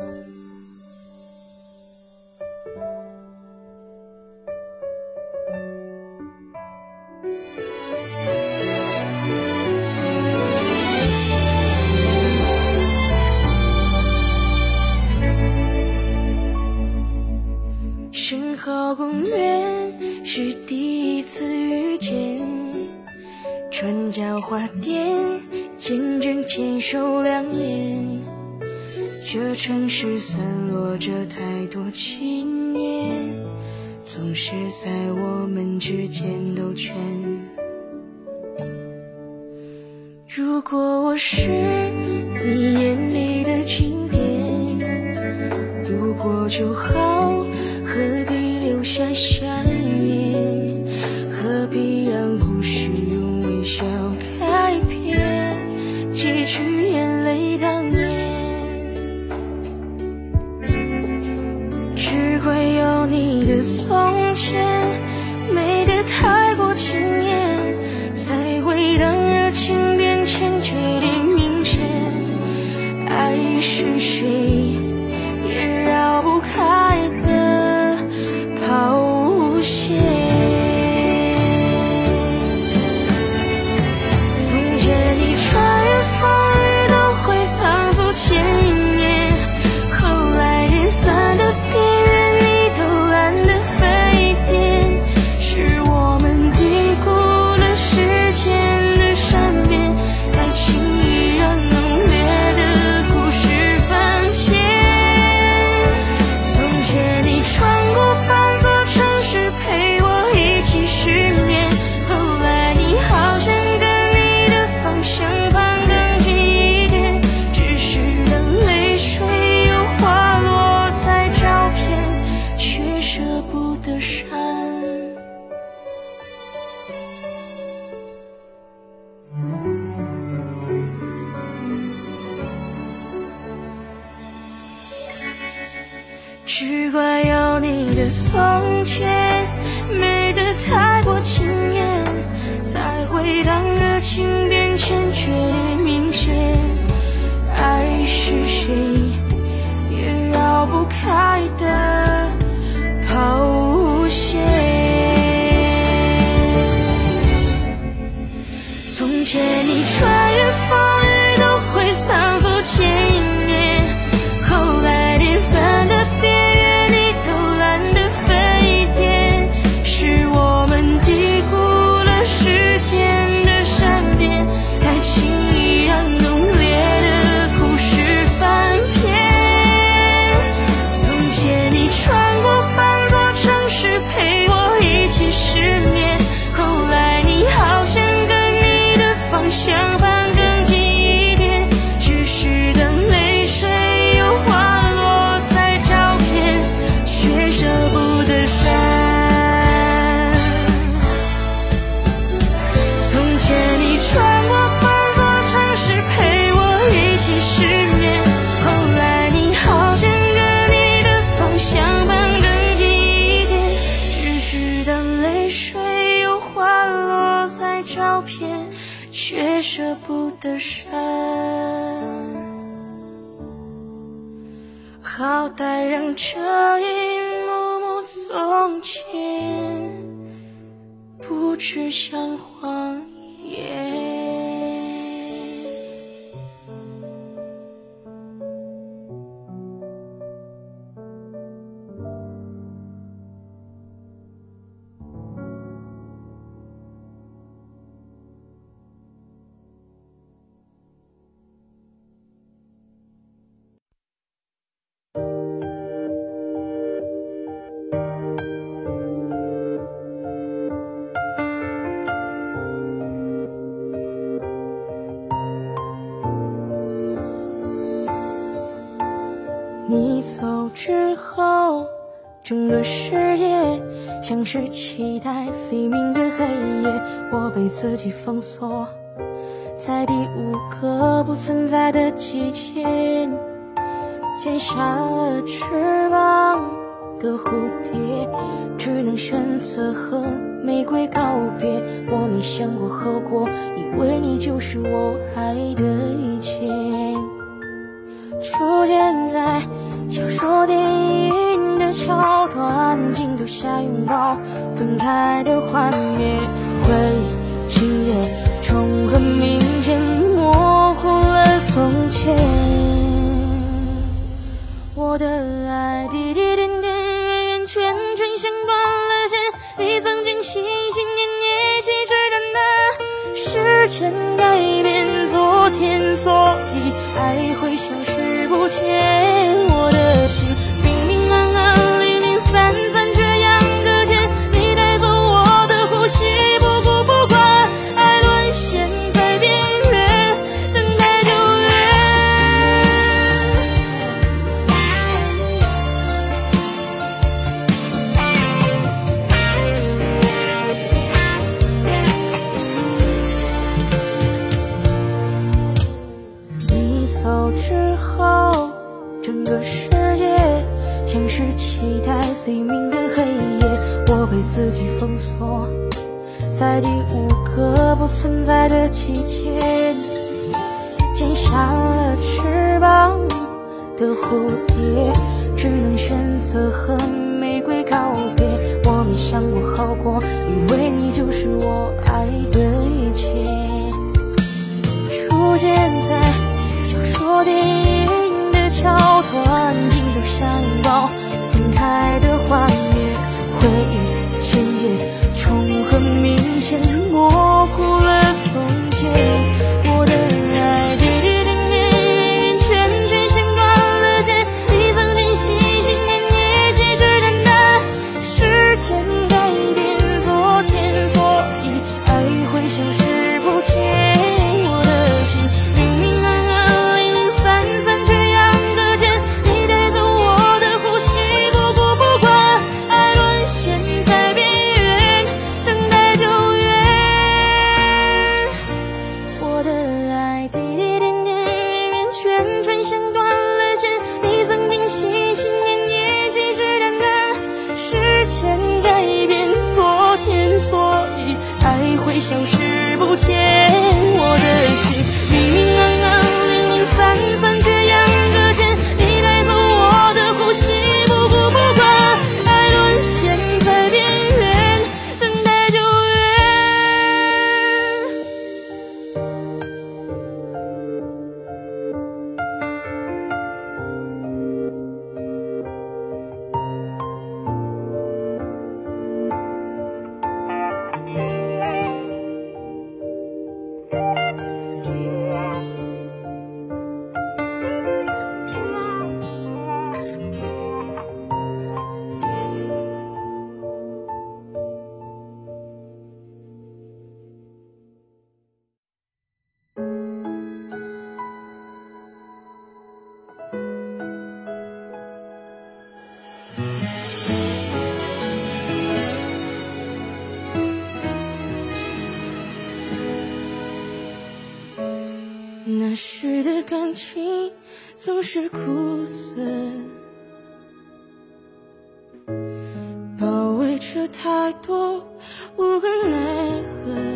Música 之间兜圈。如果我是你眼里的经典，路过就好，何必留下相。开。见不只像谎言你走之后整个世界像是期待黎明的黑夜我被自己封锁在第五个不存在的季节剪下了翅膀的蝴蝶只能选择和玫瑰告别。我没想过后果以为你就是我爱的一小说电影的桥段镜头下拥抱分开的画面回忆情节重合明显模糊了从前我的爱滴滴点点圆圆圈圈像断了线你曾经心心念念信誓旦旦时间改变昨天所以爱会消失不见。第五个不存在的季节，剪下了翅膀的蝴蝶，只能选择和玫瑰告别。我没想过好过，因为你就是我爱的一切。那时的感情总是苦涩包围着太多无可奈何。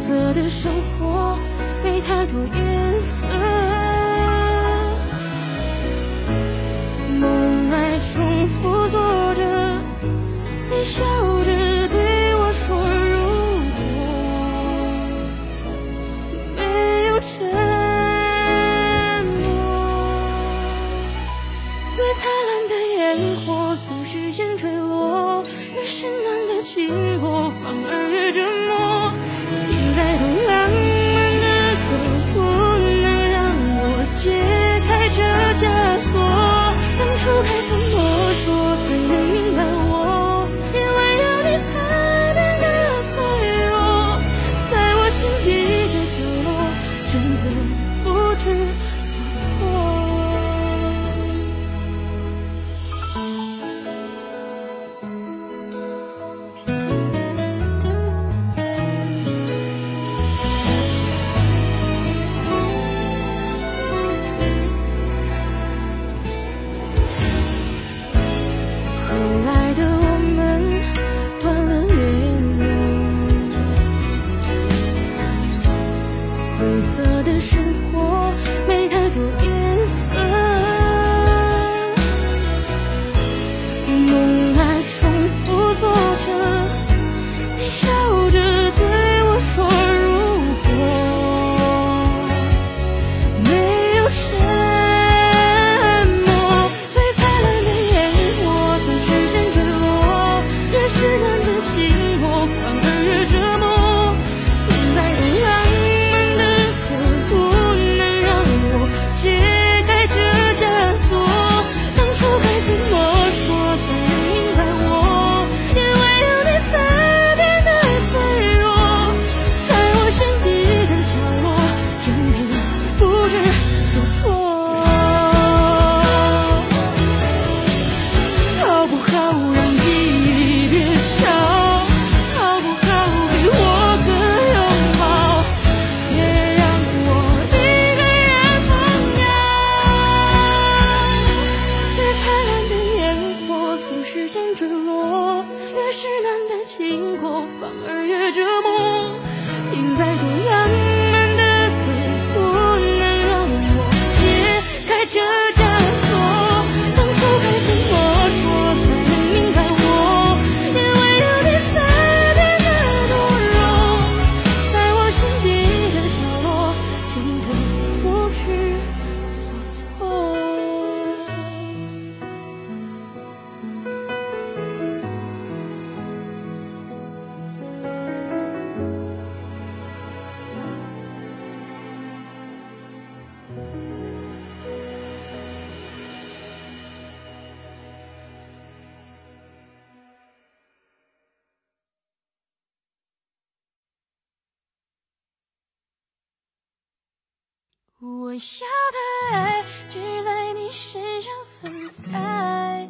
色的生活，没太多。我要的爱只在你身上存在，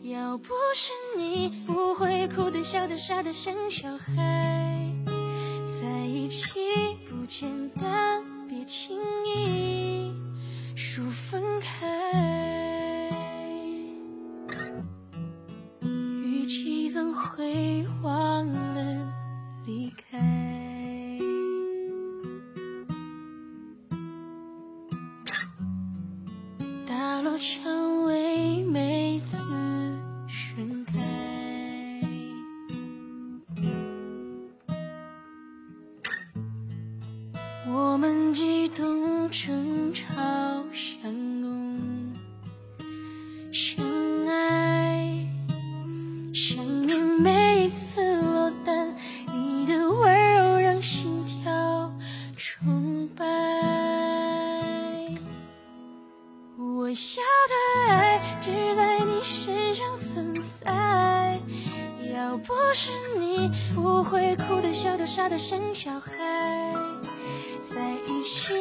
要不是你，不会哭得笑得傻得像小孩。在一起不简单，别轻易说分开。语气怎会？说成为美。不是你，我会哭的，笑的，傻的，像小孩在一起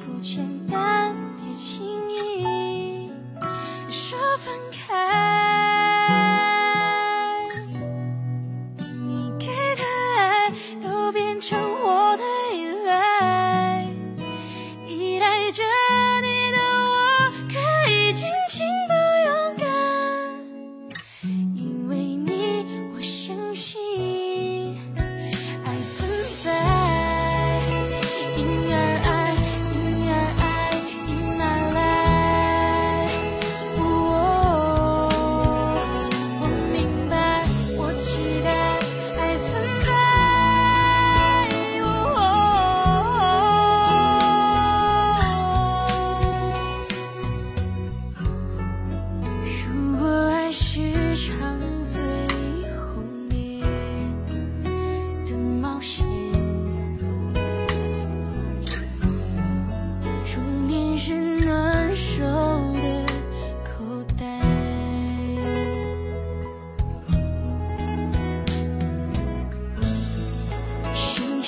不简单，别轻易。说分开。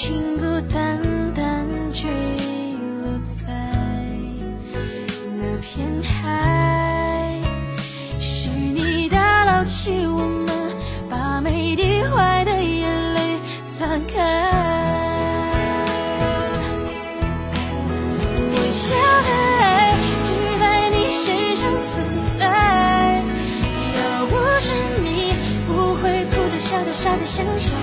情孤单单坠落在那片海是你打捞起我们把每滴坏的眼泪擦干我要的爱只在你身上存在要不是你不会哭得笑得傻得像小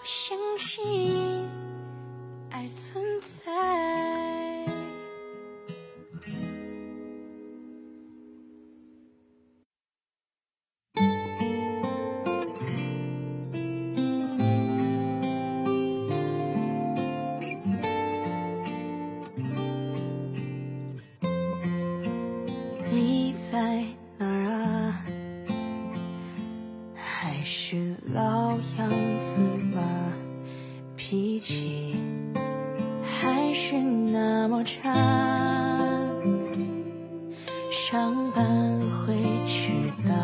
我相信爱存在。上班会迟到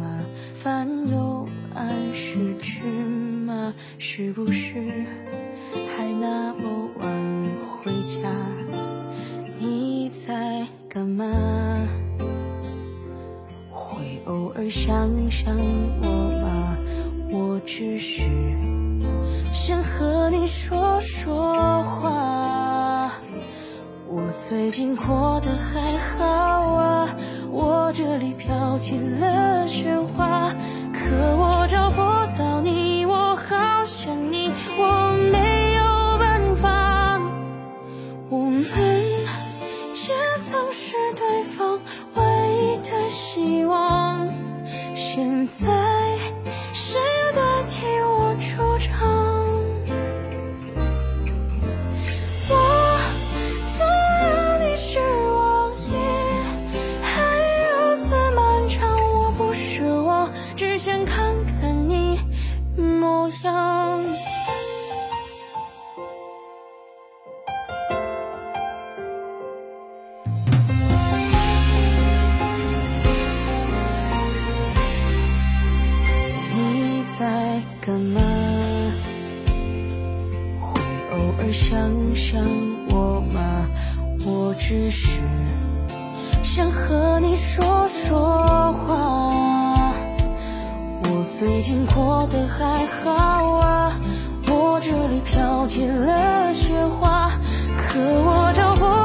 吗？饭又按时吃吗？是不是还那么晚回家？你在干嘛？会偶尔想想我吗？我只是想和你说说话。我最近过得还好我这里飘起了雪花可我干嘛？会偶尔想想我吗？我只是想和你说说话。我最近过得还好啊？我这里飘起了雪花可我找不